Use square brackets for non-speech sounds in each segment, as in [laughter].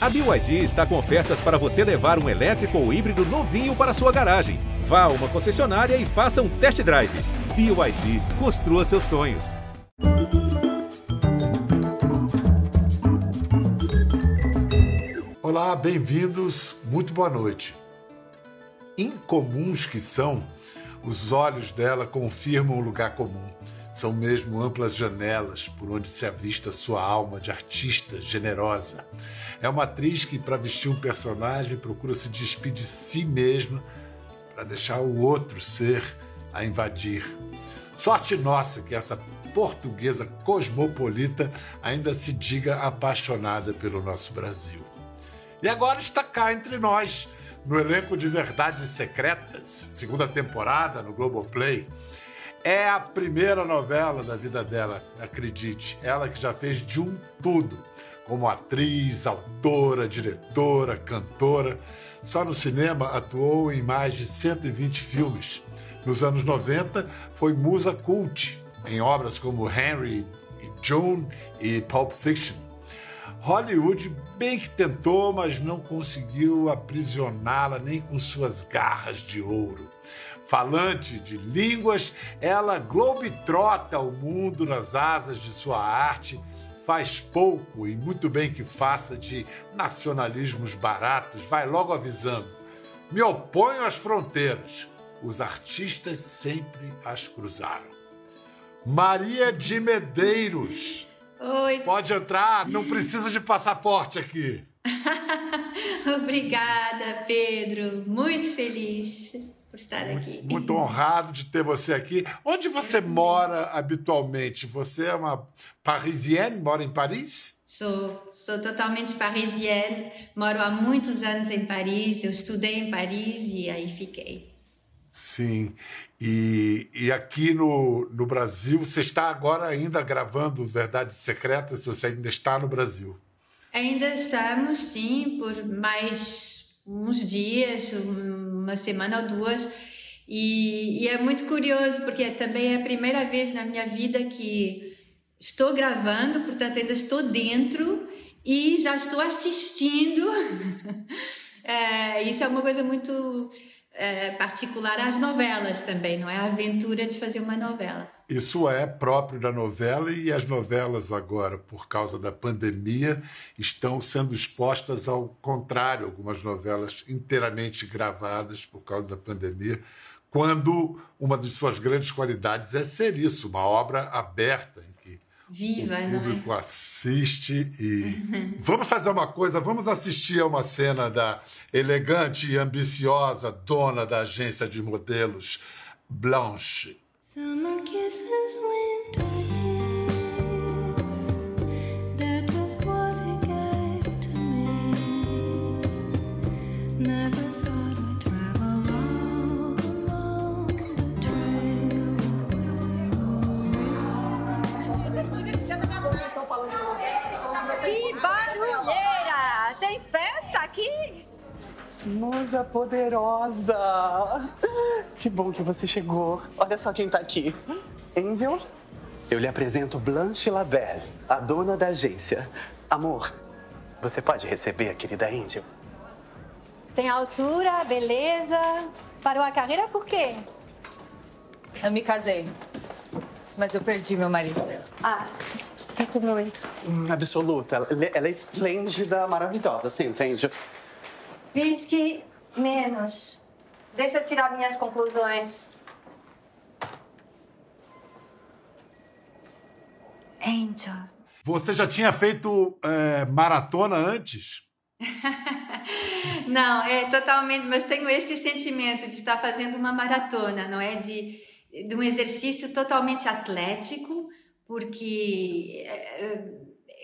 A BYD está com ofertas para você levar um elétrico ou híbrido novinho para sua garagem. Vá a uma concessionária e faça um test drive. BYD, construa seus sonhos. Olá, bem-vindos, muito boa noite. Incomuns que são, os olhos dela confirmam o lugar comum. São mesmo amplas janelas por onde se avista sua alma de artista generosa. É uma atriz que, para vestir um personagem, procura se despir de si mesma para deixar o outro ser a invadir. Sorte nossa que essa portuguesa cosmopolita ainda se diga apaixonada pelo nosso Brasil. E agora está cá entre nós, no elenco de Verdades Secretas, segunda temporada no Globoplay. É a primeira novela da vida dela, acredite. Ela que já fez de um tudo, como atriz, autora, diretora, cantora. Só no cinema atuou em mais de 120 filmes. Nos anos 90, foi musa cult em obras como Henry e Joan e Pulp Fiction. Hollywood bem que tentou, mas não conseguiu aprisioná-la nem com suas garras de ouro. Falante de línguas, ela globetrota o mundo nas asas de sua arte, faz pouco e muito bem que faça de nacionalismos baratos, vai logo avisando. Me oponho às fronteiras. Os artistas sempre as cruzaram. Maria de Medeiros. Oi. Pode entrar, não precisa de passaporte aqui. [laughs] Obrigada, Pedro. Muito feliz por estar aqui. Muito honrado de ter você aqui. Onde você mora habitualmente? Você é uma parisienne, mora em Paris? Sou, sou totalmente parisienne. Moro há muitos anos em Paris. Eu estudei em Paris e aí fiquei. Sim. E, e aqui no, no Brasil, você está agora ainda gravando Verdades Secretas? Você ainda está no Brasil? Ainda estamos, sim, por mais uns dias, uma semana ou duas. E, e, é muito curioso, porque também é a primeira vez na minha vida que estou gravando, portanto, ainda estou dentro e já estou assistindo. [laughs] é, isso é uma coisa muito é, particular às novelas também, não é? A aventura de fazer uma novela. Isso é próprio da novela e as novelas agora, por causa da pandemia, estão sendo expostas ao contrário. Algumas novelas inteiramente gravadas por causa da pandemia, quando uma de suas grandes qualidades é ser isso, uma obra aberta em que Viva, o público não é? assiste e [laughs] vamos fazer uma coisa, vamos assistir a uma cena da elegante e ambiciosa dona da agência de modelos Blanche. Summer kisses, Musa poderosa! Que bom que você chegou. Olha só quem tá aqui. Angel, eu lhe apresento Blanche Labelle, a dona da agência. Amor, você pode receber a querida Angel? Tem altura, beleza. Parou a carreira por quê? Eu me casei, mas eu perdi meu marido. Ah, sinto muito. Hum, absoluta. Ela, ela é esplêndida, maravilhosa. Senta, Angel. Fiz que menos. Deixa eu tirar minhas conclusões. Angel. Você já tinha feito é, maratona antes? [laughs] Não, é totalmente, mas tenho esse sentimento de estar fazendo uma maratona, não é? De, de um exercício totalmente atlético, porque é,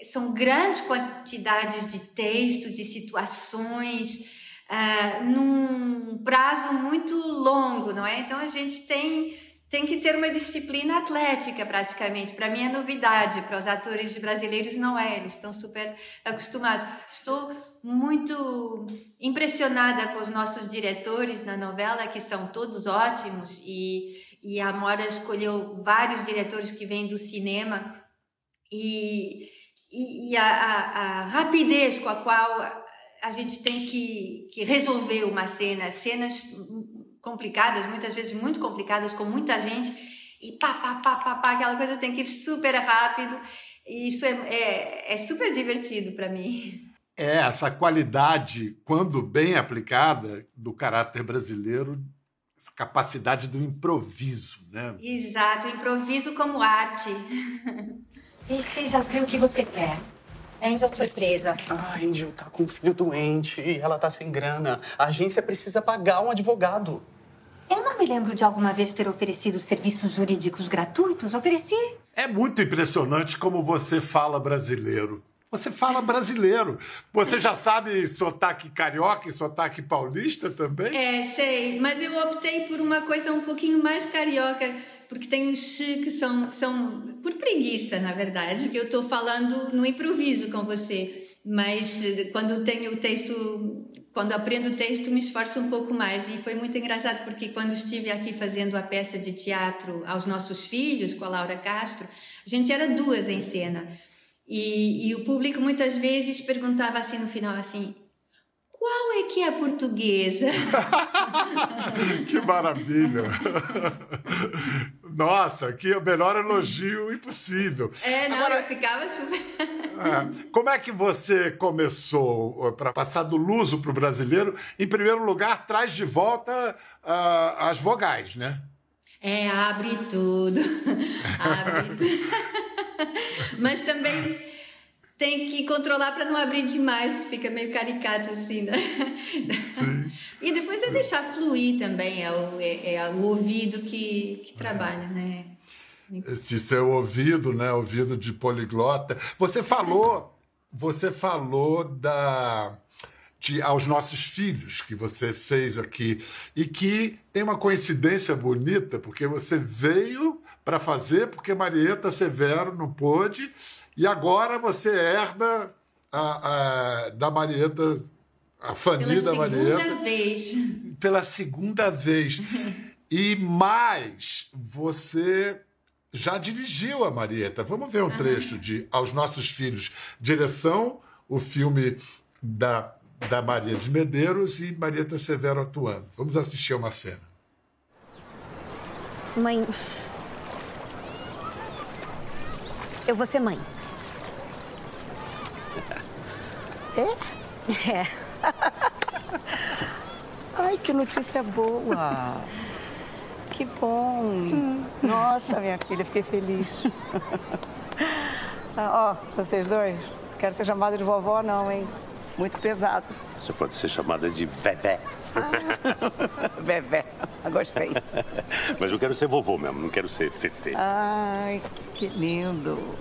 são grandes quantidades de texto, de situações, é, num prazo muito longo, não é? Então a gente tem tem que ter uma disciplina atlética praticamente. Para mim é novidade, para os atores brasileiros não é, eles estão super acostumados. Estou muito impressionada com os nossos diretores na novela, que são todos ótimos, e, e a Mora escolheu vários diretores que vêm do cinema, e, e, e a, a, a rapidez com a qual a gente tem que, que resolver uma cena, cenas complicadas, muitas vezes muito complicadas, com muita gente, e pá, pá, pá, pá, pá, aquela coisa tem que ir super rápido. E isso é, é, é super divertido para mim. É, essa qualidade, quando bem aplicada, do caráter brasileiro, essa capacidade do improviso, né? Exato, improviso como arte. Vicky, já sei o que você quer. Angel foi presa. A Angel tá com um filho doente e ela tá sem grana. A agência precisa pagar um advogado. Eu não me lembro de alguma vez ter oferecido serviços jurídicos gratuitos. Ofereci? É muito impressionante como você fala brasileiro. Você fala brasileiro. Você já sabe sotaque carioca e sotaque paulista também? É, sei, mas eu optei por uma coisa um pouquinho mais carioca, porque tem os x que são, que são por preguiça, na verdade, que eu estou falando no improviso com você. Mas eh, quando tenho o texto, quando aprendo o texto, me esforço um pouco mais. E foi muito engraçado, porque quando estive aqui fazendo a peça de teatro aos nossos filhos, com a Laura Castro, a gente era duas em cena. E, e o público muitas vezes perguntava assim no final assim, qual é que é a portuguesa? [laughs] que maravilha! Nossa, que é o melhor elogio impossível. É, não, Agora, eu ficava super. é, como é que você começou para passar do luso para o brasileiro? Em primeiro lugar, traz de volta ah, as vogais, né? É, abre tudo. [laughs] abre tudo. [laughs] Mas também tem que controlar para não abrir demais, porque fica meio caricato assim, né? E depois é deixar fluir também, é o, é, é o ouvido que, que trabalha, né? Esse seu ouvido, né? Ouvido de poliglota. Você falou, você falou da de, aos nossos filhos que você fez aqui e que tem uma coincidência bonita porque você veio para fazer porque Marieta Severo não pôde e agora você herda a, a, da Marieta a Pela da segunda Marieta vez. pela segunda vez. E mais, você já dirigiu a Marieta. Vamos ver um trecho de Aos Nossos Filhos. Direção, o filme da, da Maria de Medeiros e Marieta Severo atuando. Vamos assistir a uma cena. Mãe. Eu vou ser mãe. É? É. Ai, que notícia boa! Que bom! Nossa, minha filha, fiquei feliz. Ah, Ó, vocês dois, quero ser chamada de vovó, não, hein? Muito pesado. Você pode ser chamada de Vevé. [laughs] Vevé, gostei. [laughs] Mas eu quero ser vovô mesmo, não quero ser Fefe. Ai, que lindo.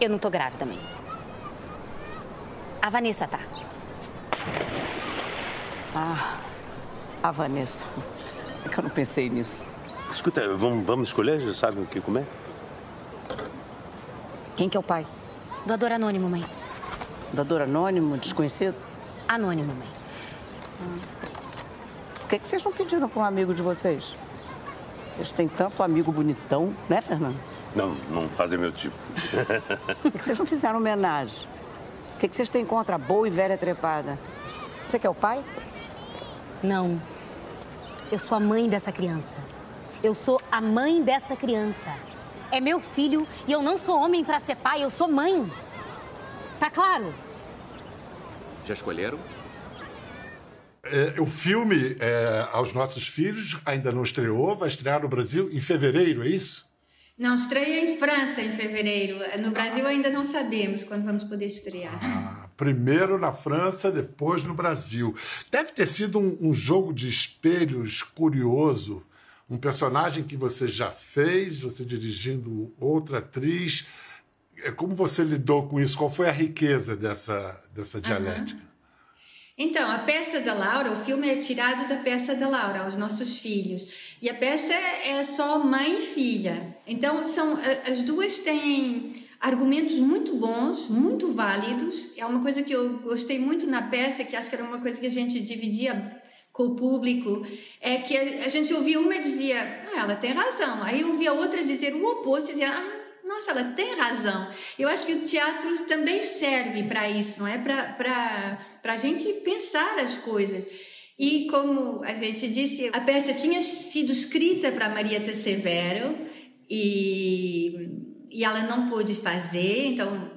Eu não tô grávida, mãe. A Vanessa tá. Ah, a Vanessa. É que eu não pensei nisso. Escuta, vamos, vamos escolher? Já sabem o que comer? Quem que é o pai? Doador anônimo, mãe. Dador anônimo, desconhecido? Anônimo, mãe. Por que, que vocês não pediram para um amigo de vocês? Eles têm tanto amigo bonitão, né, Fernando? Não, não fazem meu tipo. [laughs] Por que vocês não fizeram homenagem? O que, que vocês têm contra a boa e velha trepada? Você que é o pai? Não. Eu sou a mãe dessa criança. Eu sou a mãe dessa criança. É meu filho e eu não sou homem pra ser pai, eu sou mãe. Tá claro? Já escolheram? É, o filme é, Aos Nossos Filhos ainda não estreou, vai estrear no Brasil em fevereiro, é isso? Não, estreia em França em fevereiro. No Brasil ainda não sabemos quando vamos poder estrear. Ah, primeiro na França, depois no Brasil. Deve ter sido um, um jogo de espelhos curioso. Um personagem que você já fez, você dirigindo outra atriz. É, Como você lidou com isso? Qual foi a riqueza dessa, dessa dialética? Então, a peça da Laura, o filme é tirado da peça da Laura, aos nossos filhos. E a peça é só mãe e filha. Então, são, as duas têm argumentos muito bons, muito válidos. É uma coisa que eu gostei muito na peça, que acho que era uma coisa que a gente dividia com o público é que a, gente ouvia uma e dizia, ah, ela tem razão. Aí ouvia outra dizer o oposto, dizia, ah, nossa, ela tem razão. Eu acho que o teatro também serve para isso, não é? Para a gente pensar as coisas. E como a gente disse, a peça tinha sido escrita para Marieta Severo e, e ela não pôde fazer, então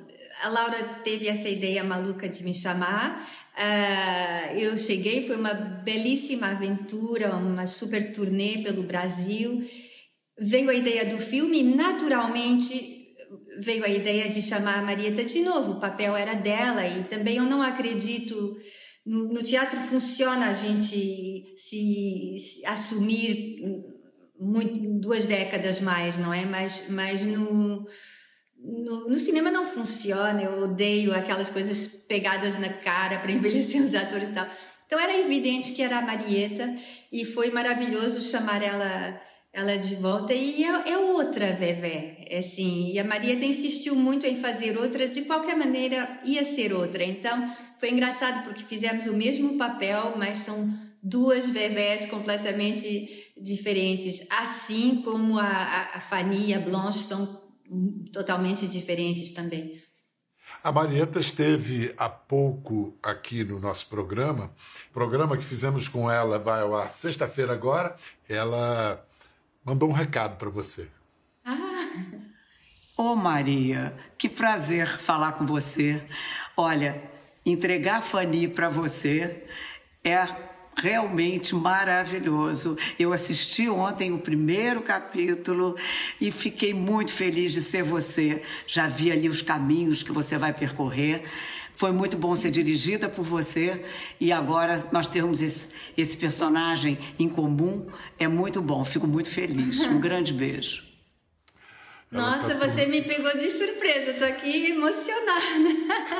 a Laura teve essa ideia maluca de me chamar. Uh, eu cheguei, foi uma belíssima aventura, uma super turnê pelo Brasil. Veio a ideia do filme, naturalmente veio a ideia de chamar a Marieta de novo. O papel era dela e também eu não acredito no, no teatro funciona a gente se, se assumir muito, duas décadas mais, não é? Mas, mas no, no, no, cinema não funciona, eu odeio aquelas coisas pegadas na cara para [laughs] envelhecer os atores e tal. Então era evidente que era a Marieta e foi maravilhoso chamar ela ela de volta e é, é outra Vevé, é assim, e a Marieta insistiu muito em fazer outra, de qualquer maneira ia ser outra. Então foi engraçado porque fizemos o mesmo papel, mas são duas Vevés completamente diferentes, assim como a, a, a Fanny e a Blanche são totalmente diferentes também. A Marieta esteve há pouco aqui no nosso programa, programa que fizemos com ela vai ao ar sexta-feira agora. Ela mandou um recado para você. Ah! Ô oh, Maria, que prazer falar com você. Olha, entregar a Fanny para você é realmente maravilhoso. Eu assisti ontem o primeiro capítulo e fiquei muito feliz de ser você. Já vi ali os caminhos que você vai percorrer. Foi muito bom ser dirigida por você e agora nós temos esse, esse personagem em comum. É muito bom, fico muito feliz. Um [laughs] grande beijo. Nossa, tá você me pegou de surpresa, estou aqui emocionada.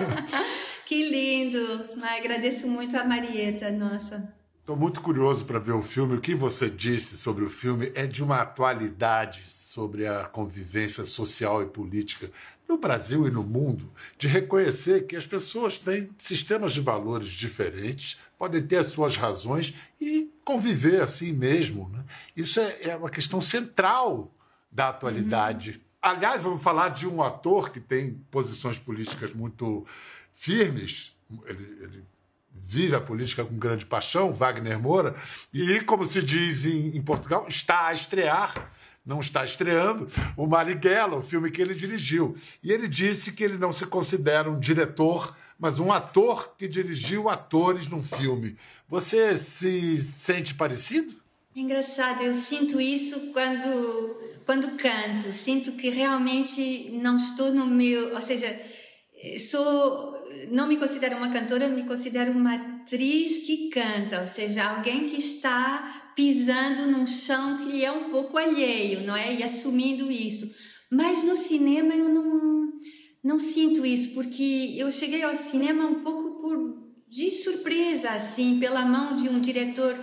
[laughs] que lindo! Agradeço muito a Marieta, nossa. Estou muito curioso para ver o filme. O que você disse sobre o filme é de uma atualidade sobre a convivência social e política no Brasil e no mundo, de reconhecer que as pessoas têm sistemas de valores diferentes, podem ter as suas razões e conviver assim mesmo. Né? Isso é, é, uma questão central da atualidade. Uhum. Aliás, vamos falar de um ator que tem posições políticas muito firmes. Ele, ele vive a política com grande paixão, Wagner Moura, e, como se diz em, em Portugal, está a estrear não está estreando, o Marighella, o filme que ele dirigiu. E ele disse que ele não se considera um diretor, mas um ator que dirigiu atores num filme. Você se sente parecido? Engraçado, eu sinto isso quando, quando canto. Sinto que realmente não estou no meu. Ou seja, sou não me considero uma cantora, me considero uma atriz que canta, ou seja, alguém que está pisando num chão que lhe é um pouco alheio, não é? E assumindo isso. Mas no cinema eu não, não sinto isso, porque eu cheguei ao cinema um pouco por de surpresa, assim, pela mão de um diretor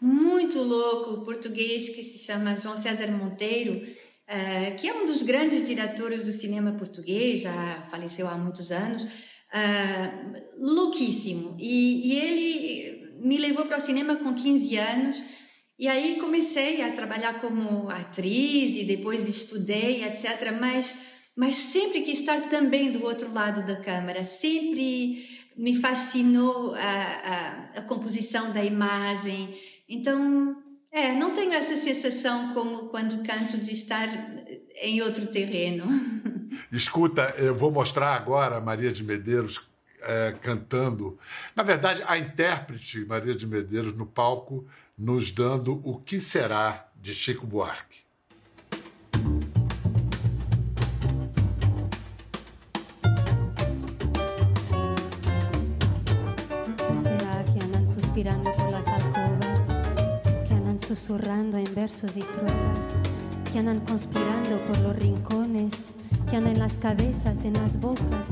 muito louco português que se chama João César Monteiro, uh, que é um dos grandes diretores do cinema português, já faleceu há muitos anos uh, louquíssimo. E, e, ele me levou para o cinema com 15 anos. E aí comecei a trabalhar como atriz e depois estudei, etc. Mas, mas sempre quis estar também do outro lado da câmara. Sempre me fascinou a, a, a composição da imagem. Então, é, não tenho essa sensação como quando canto de estar em outro terreno. [laughs] Escuta, eu vou mostrar agora a Maria de Medeiros é, cantando. Na verdade, a intérprete Maria de Medeiros no palco nos dando O Que Será de Chico Buarque. Será que andam suspirando por las alcovas, que andan susurrando en versos y trovas, que andan conspirando por los rincones que andan en las cabezas, en las bocas,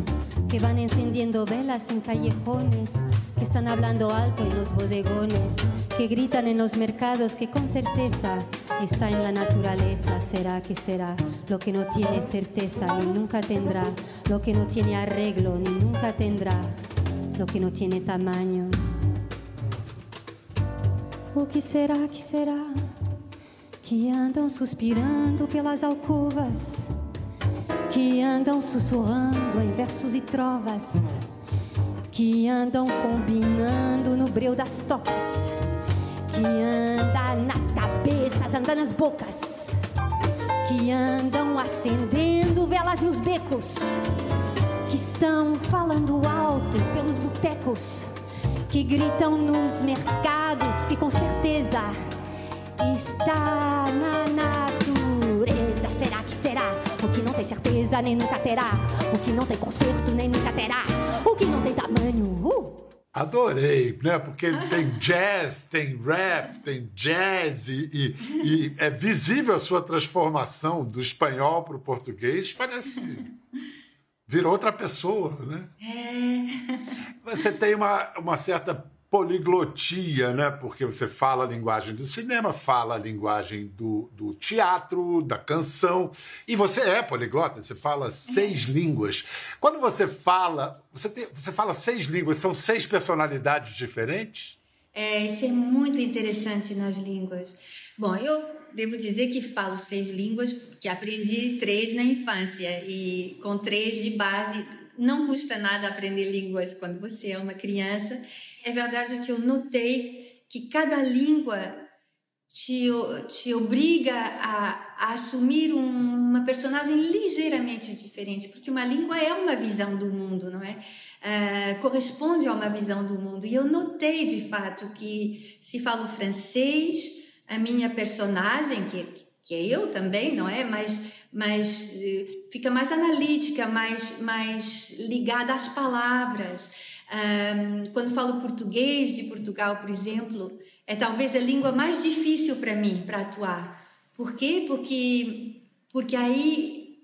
que van encendiendo velas en callejones, que están hablando alto en los bodegones, que gritan en los mercados, que con certeza está en la naturaleza. Será que será lo que no tiene certeza ni nunca tendrá, lo que no tiene arreglo ni nunca tendrá, lo que no tiene tamaño. O que será, que será? Que andam suspirando pelas alcovas, que andam sussurrando em versos e trovas, que andam combinando no breu das tocas, que anda nas cabeças, anda nas bocas, que andam acendendo velas nos becos, que estão falando alto pelos botecos, que gritam nos mercados, que com certeza está na natureza. Será que será? O que não tem certeza nem nunca terá. O que não tem conserto nem nunca terá. O que não tem tamanho. Uh! Adorei, né? Porque tem [laughs] jazz, tem rap, tem jazz e, e- e é visível a sua transformação do espanhol para o português. Parece virou outra pessoa, né? Você tem uma, uma certa poliglotia, né? Porque você fala a linguagem do cinema, fala a linguagem do, do teatro, da canção. E você é poliglota, você fala seis línguas. Quando você fala, você, tem, você fala seis línguas, são seis personalidades diferentes? É, isso é muito interessante nas línguas. Bom, eu devo dizer que falo seis línguas porque aprendi três na infância e com três de base não custa nada aprender línguas quando você é uma criança. É verdade que eu notei que cada língua te, te obriga a, a assumir um- uma personagem ligeiramente diferente, porque uma língua é uma visão do mundo, não é? Ah, corresponde a uma visão do mundo. E eu notei de fato que se falo francês, a minha personagem, que, que é eu também, não é? Mas, mas eh, fica mais analítica, mais, mais ligada às palavras. Ahm, quando falo português de Portugal, por exemplo, é talvez a língua mais difícil para mim, para atuar. Por quê? Porque, porque aí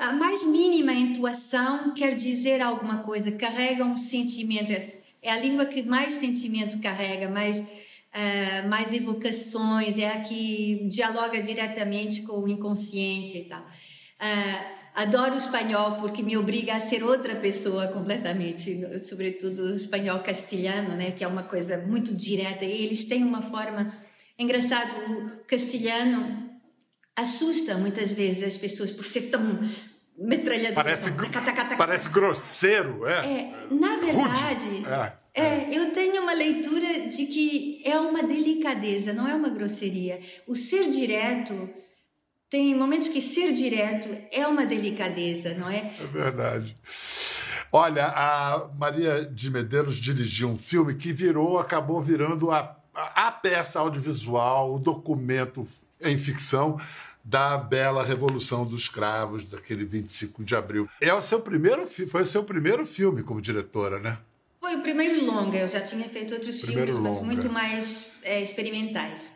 a mais mínima intuação quer dizer alguma coisa, carrega um sentimento. É é a língua que mais sentimento carrega, mais, ah, mais evocações, é a que dialoga diretamente com o inconsciente e tal. Ah, adoro o espanhol porque me obriga a ser outra pessoa completamente, sobretudo o espanhol castelhano, né, que é uma coisa muito direta. E eles têm uma forma. É engraçado, o castelhano assusta muitas vezes as pessoas por ser tão metralhador. Parece, tão parece grosseiro, é? É, na verdade, É. é, eu tenho uma leitura de que é uma delicadeza, não é uma grosseria. O ser direto tem momentos que ser direto é uma delicadeza, não é? É verdade. Olha, a Maria de Medeiros dirigiu um filme que virou, acabou virando a, a, peça audiovisual, o documento em ficção da bela Revolução dos Cravos, daquele 25 de abril. É o seu primeiro, foi o seu primeiro filme como diretora, né? Foi o primeiro longa, eu já tinha feito outros Primeiro filmes, mas longa. muito mais é, experimentais.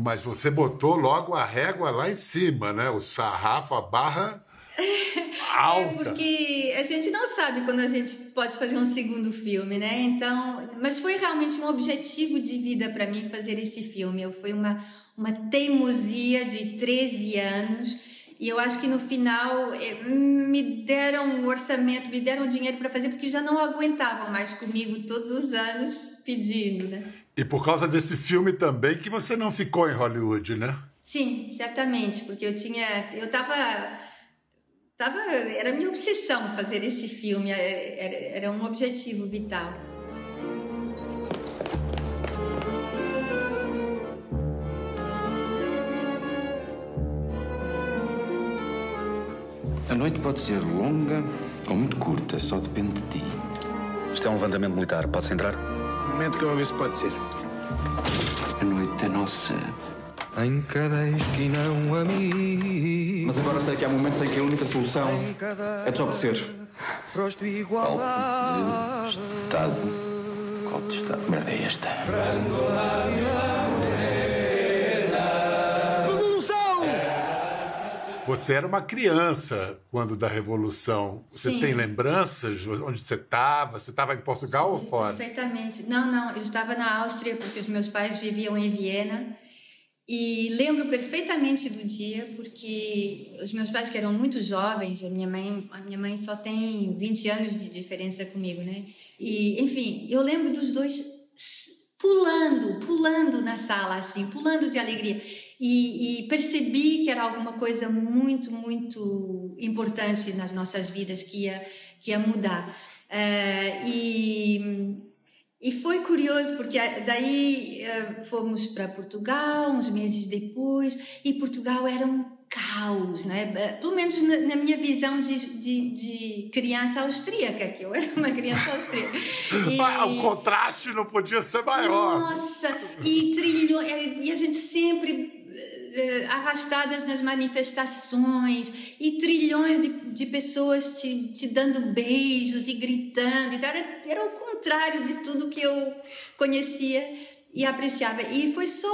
Mas você botou logo a régua lá em cima, né? O sarrafo, a barra [laughs] alta. É porque a gente não sabe quando a gente pode fazer um segundo filme, né? Então, mas foi realmente um objetivo de vida para mim fazer esse filme. Eu foi uma uma teimosia de 13 anos e eu acho que no final eh, me deram um orçamento, me deram dinheiro para fazer porque já não aguentavam mais comigo todos os anos pedindo, né? E por causa desse filme também que você não ficou em Hollywood, né? Sim, certamente, porque eu tinha, eu tava, tava, era minha obsessão fazer esse filme, é, era, era um objetivo vital. A noite pode ser longa ou muito curta, só depende de ti. Isto é um levantamento militar. Pode-se entrar? Um momento que eu vou ver se pode ser. A noite é nossa. Em cada esquina um amigo. Mas agora sei que há momentos em que a única solução é desobedecer. Rosto igual. Estado. Qual de estado de merda é esta? Você era uma criança quando da Revolução. Você Sim. tem lembranças onde você estava? Você estava em Portugal ou fora? Perfeitamente. Não, não, eu estava na Áustria porque os meus pais viviam em Viena e lembro perfeitamente do dia porque os meus pais que eram muito jovens, a minha mãe, a minha mãe só tem 20 anos de diferença comigo, né? E, enfim, eu lembro dos dois pulando, pulando na sala, assim, pulando de alegria. E, e percebi que era alguma coisa muito, muito importante nas nossas vidas que ia, que ia mudar. Eh, e, e foi curioso porque daí eh, fomos para Portugal uns meses depois e Portugal era um caos, não é? Pelo menos na, na minha visão de, de, de, criança austríaca, que eu era uma criança austríaca. [laughs] E... Ah, o contraste não podia ser maior. Nossa, e trilhões, e a gente sempre arrastadas nas manifestações e trilhões de, de pessoas te, te dando beijos e gritando. Era, era o contrário de tudo que eu conhecia e apreciava. E foi só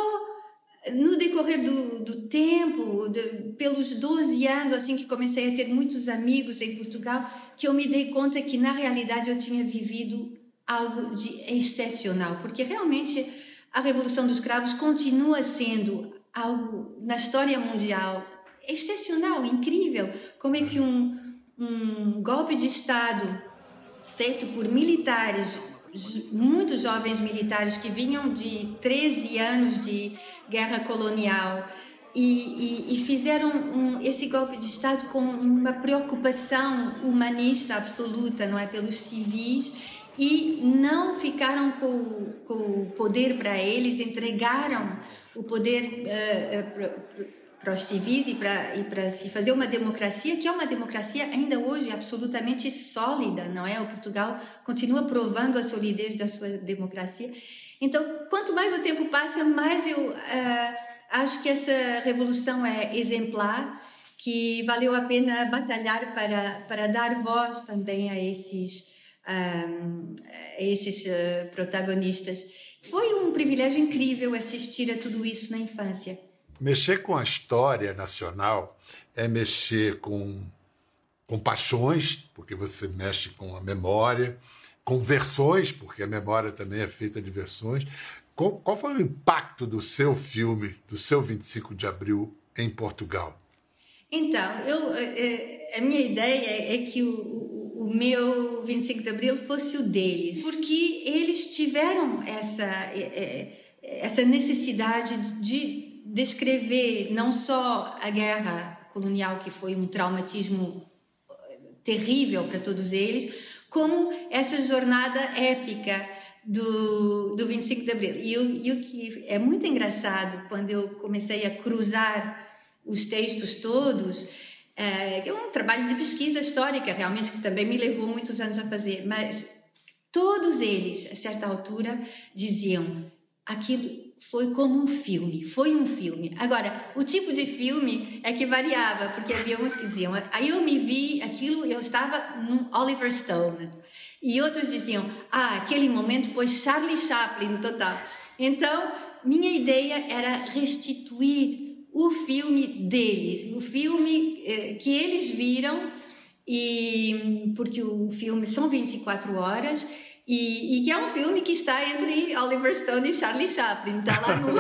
no decorrer do, do tempo, de, pelos 12 anos, assim que comecei a ter muitos amigos em Portugal, que eu me dei conta que na realidade eu tinha vivido algo de excepcional, porque realmente a Revolução dos Cravos continua sendo algo na história mundial excepcional, incrível. Como é que um, um golpe de Estado feito por militares, muitos jovens militares que vinham de 13 anos de guerra colonial e, e, e fizeram um, esse golpe de Estado com uma preocupação humanista absoluta, não é, pelos civis e não ficaram com, com o poder para eles, entregaram o poder uh, para os civis e para e para se fazer uma democracia que é uma democracia ainda hoje absolutamente sólida, não é? O Portugal continua provando a solidez da sua democracia. Então, quanto mais o tempo passa, mais eu uh, acho que essa revolução é exemplar, que valeu a pena batalhar para para dar voz também a esses um, a esses uh, protagonistas. Foi um privilégio incrível assistir a tudo isso na infância. Mexer com a história nacional é mexer com, com paixões, porque você mexe com a memória, com versões, porque a memória também é feita de versões. Qual, qual foi o impacto do seu filme, do seu 25 de abril, em Portugal? Então, eu, eh, eh, a minha ideia é que o, o meu 25 de Abril fosse o deles, porque eles tiveram essa, é, é, essa necessidade de descrever não só a guerra colonial, que foi um traumatismo eh, terrível para todos eles, como essa jornada épica do, do 25 de Abril. E, e o que é muito engraçado, quando eu comecei a cruzar os textos todos, é, é um trabalho de pesquisa histórica, realmente, que também me levou muitos anos a fazer, mas todos eles, a certa altura, diziam aquilo foi como um filme, foi um filme. Agora, o tipo de filme é que variava, porque havia uns que diziam, aí eu me vi aquilo, eu estava num Oliver Stone. E outros diziam, ah, aquele momento foi Charlie Chaplin total. Então, minha ideia era restituir o filme deles, o filme eh, que eles viram, e porque o filme são 24 horas e, e, que é um filme que está entre Oliver Stone e Charlie Chaplin, está lá no,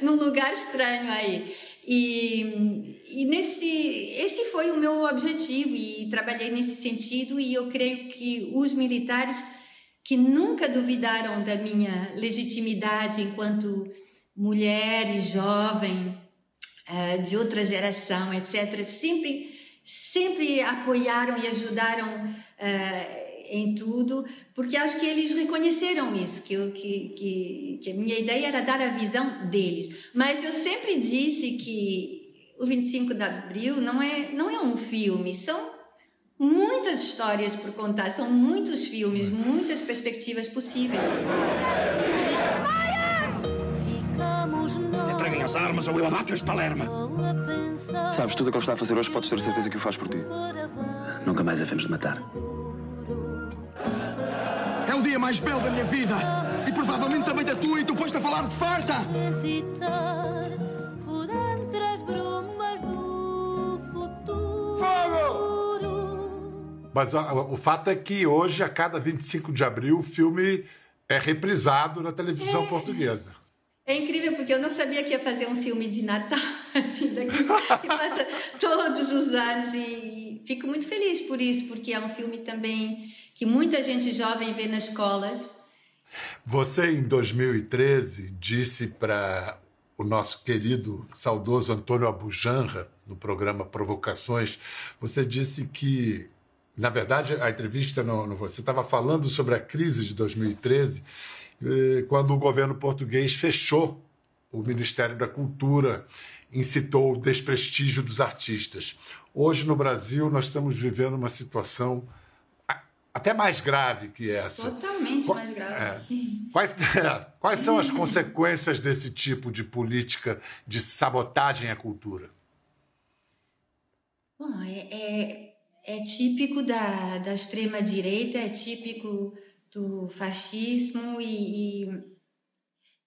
[laughs] num lugar estranho aí. E, e nesse, esse foi o meu objetivo e trabalhei nesse sentido e eu creio que os militares que nunca duvidaram da minha legitimidade enquanto mulher e jovem uh, de outra geração, etc., sempre, sempre apoiaram e ajudaram uh, em tudo, porque acho que eles reconheceram isso, que, eu, que, que, que a minha ideia era dar a visão deles. Mas eu sempre disse que o 25 de Abril não é, não é um filme, são muitas histórias por contar, são muitos filmes, muitas perspectivas possíveis. As armas ou eu abato este Palerma. Sabes, tudo o que ele está a fazer hoje podes ter certeza que o faz por ti. Nunca mais havemos de matar. É o dia mais belo da minha vida. E provavelmente também da tua, e tu pões-te a falar de farsa. Mas a, o fato é que hoje, a cada 25 de abril, o filme é reprisado na televisão portuguesa. É incrível porque eu não sabia que ia fazer um filme de Natal, [laughs] assim, daqui, que passa todos os anos e fico muito feliz por isso, porque é um filme também que muita gente jovem vê nas escolas. Você, em 2013, disse para o nosso querido, saudoso Antônio Abujanra, no programa Provocações, você disse que, na verdade, a entrevista, no, no- você estava falando sobre a crise de 2013, eh, quando o governo português fechou o Ministério da Cultura, incitou o desprestígio dos artistas. Hoje, no Brasil, nós estamos vivendo uma situação até mais grave que essa. Totalmente mais grave, é. sim. Quais, [laughs] quais são as consequências desse tipo de política de sabotagem à cultura? Bom, é, é, é típico da, da extrema-direita, é típico do fascismo e, e,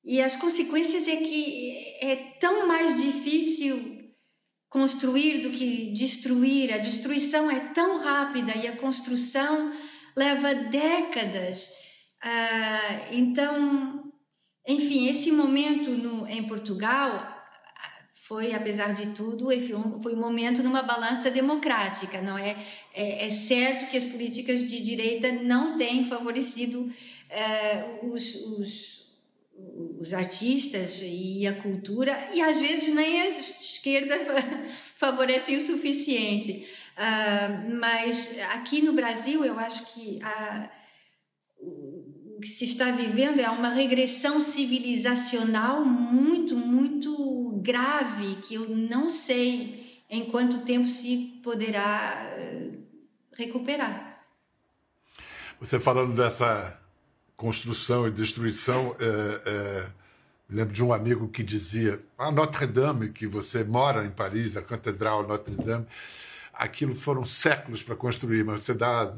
e as consequências é que é tão mais difícil construir do que destruir. A destruição é tão rápida e a construção leva décadas. Ah, então, enfim, esse momento no, em Portugal foi, apesar de tudo, foi um momento numa balança democrática, não é? É, é certo que as políticas de direita não têm favorecido eh, os, os, os artistas e a cultura, e às vezes nem de esquerda [laughs] favorecem o suficiente. Ah, mas aqui no Brasil, eu acho que a, que se está vivendo é uma regressão civilizacional muito, muito grave, que eu não sei em quanto tempo se poderá eh, recuperar. Você falando dessa construção e destruição, é, é, lembro de um amigo que dizia: a Notre Dame, que você mora em Paris, a Catedral Notre Dame, aquilo foram séculos para construir, mas você dá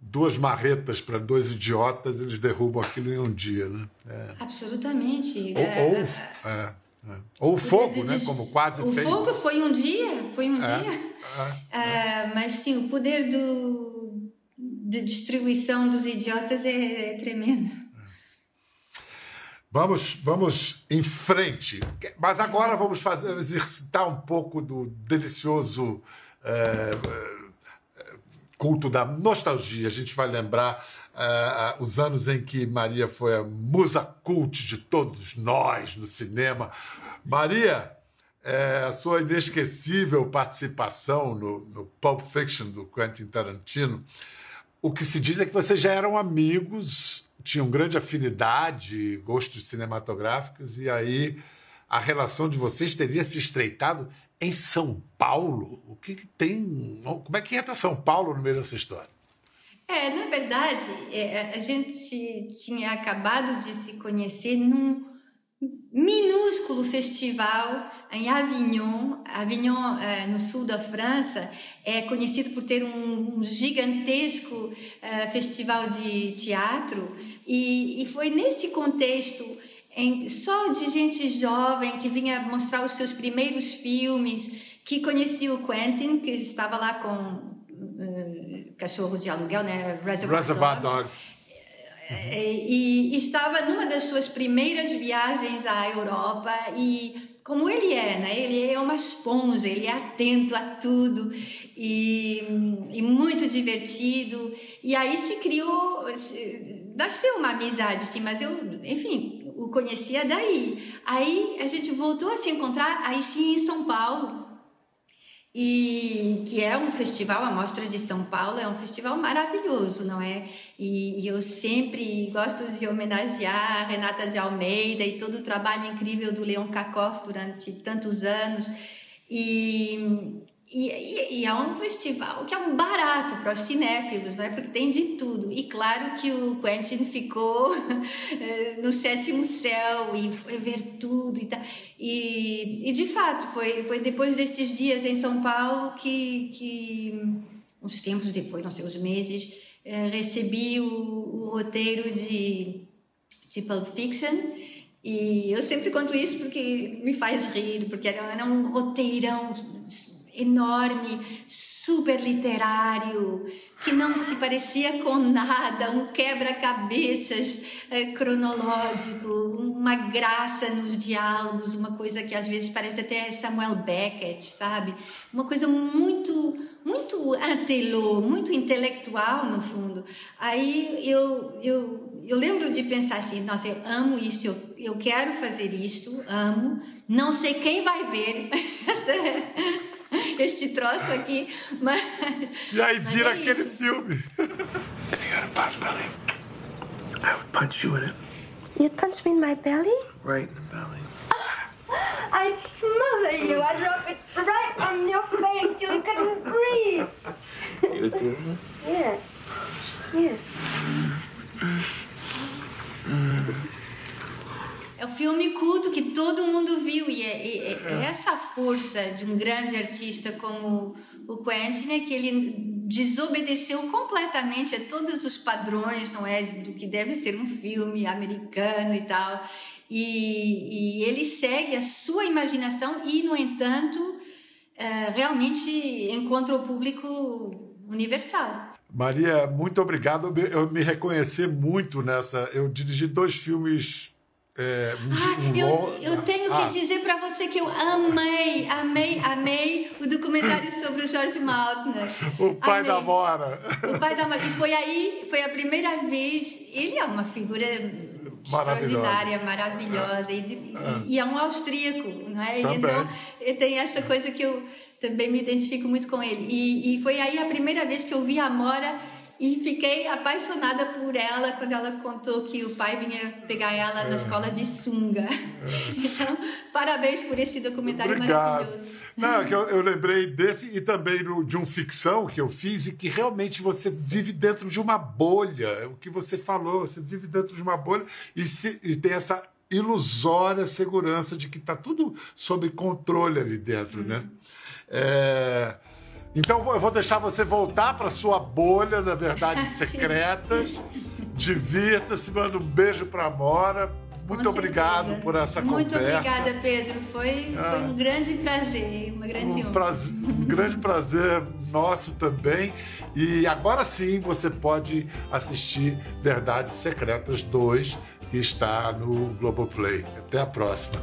duas marretas para dois idiotas, eles derrubam aquilo em um dia, né? É. Absolutamente. Ou, Eh, ou, é, é. ou o fogo, né? Como quase o fez. fogo foi um dia, foi um É, dia. é. Ah, mas sim, o poder do, de destruição dos idiotas é, é tremendo. Vamos, vamos em frente. Mas agora vamos fazer exercitar um pouco do delicioso culto da nostalgia. A gente vai lembrar eh, os anos em que Maria foi a musa cult de todos nós no cinema. Maria, eh, a sua inesquecível participação no, no Pulp Fiction do Quentin Tarantino, o que se diz é que vocês já eram amigos, tinham grande afinidade, gostos cinematográficos, e aí a relação de vocês teria se estreitado em São Paulo. O que, que tem. Como é que entra São Paulo no meio dessa história? É, na verdade, é, a gente tinha acabado de se conhecer num minúsculo festival em Avignon. Avignon, eh, no sul da França, é conhecido por ter um, um gigantesco eh, festival de teatro. E, e foi nesse contexto em, só de gente jovem que vinha mostrar os seus primeiros filmes, que conhecia o Quentin, que estava lá com eh, cachorro de aluguel, né? Reservoir, Reservoir Dogs. Dogs. E, e estava numa das suas primeiras viagens à Europa e como ele é, né? Ele é uma esponja, ele é atento a tudo e, e muito divertido. E aí se criou, se- nasceu uma amizade, sim, mas eu, enfim, o conhecia daí. Aí a gente voltou a se encontrar, aí sim em São Paulo e que é um festival, a Mostra de São Paulo é um festival maravilhoso, não é? E, e eu sempre gosto de homenagear a Renata de Almeida e todo o trabalho incrível do Leon Kakoff durante tantos anos. E, e, e- e é um festival que é um barato para os cinéfilos, não é? Porque tem de tudo. E claro que o Quentin ficou [laughs] eh, no sétimo céu e foi ver tudo e tal. E, e de fato, foi, foi depois desses dias em São Paulo que, que uns tempos depois, não sei, uns meses, eh, recebi o, o roteiro de, de Pulp Fiction. E eu sempre conto isso porque me faz rir, porque era, era um roteirão enorme, super literário, que não se parecia com nada, um quebra-cabeças eh, cronológico, uma graça nos diálogos, uma coisa que às vezes parece até Samuel Beckett, sabe? Uma coisa muito muito antelô, muito intelectual no fundo. Aí eu, eu, eu lembro de pensar assim, nossa, eu amo isso, eu, eu quero fazer isto, amo. Não sei quem vai ver [laughs] este troço aqui, mas E aí vira é aquele isso. filme. If you had a pot belly, I would punch you in it. You'd punch me in my belly? Right in the belly. [laughs] I'd smother you. I'd drop it right on your face till you couldn't breathe. You would do that? Yeah. Yeah. É o filme culto que todo mundo viu e é, é- é essa força de um grande artista como o Quentin, né, que ele desobedeceu completamente a todos os padrões, não é, do que deve ser um filme americano e tal. E, e ele segue a sua imaginação e, no entanto, eh, realmente encontra o público universal. Maria, muito obrigado. Eu me reconheci muito nessa. Eu dirigi dois filmes. É, um Eu, eu tenho Ah, que dizer para você que eu amei, amei, amei o documentário sobre o George Maltner. O pai Amei. da Mora. O pai da Mara. E foi aí, foi a primeira vez. Ele é uma figura extraordinária, maravilhosa. E, de- Ah. e é um austríaco, não é? E Também. Então, tem essa coisa que eu também me identifico muito com ele. E, e foi aí a primeira vez que eu vi a Mora e fiquei apaixonada por ela quando ela contou que o pai vinha pegar ela na escola de sunga. Então, parabéns por esse documentário Obrigado. maravilhoso. Não, é que eu, eu lembrei desse e também de um ficção que eu fiz e que realmente você vive dentro de uma bolha. É O que você falou, você vive dentro de uma bolha e, se- e tem essa ilusória segurança de que está tudo sob controle ali dentro, né? É, Então eu vou- deixar você voltar para sua bolha da verdades [laughs] secretas. Divirta-se, manda um beijo para Mora. Muito Com obrigado certeza. por essa Muito conversa. obrigada, Pedro. Foi, Ah. foi um grande prazer, uma grande Um, honra. prazer- um grande prazer nosso também. E agora sim você pode assistir Verdades Secretas 2, que está no Globoplay. Até a próxima.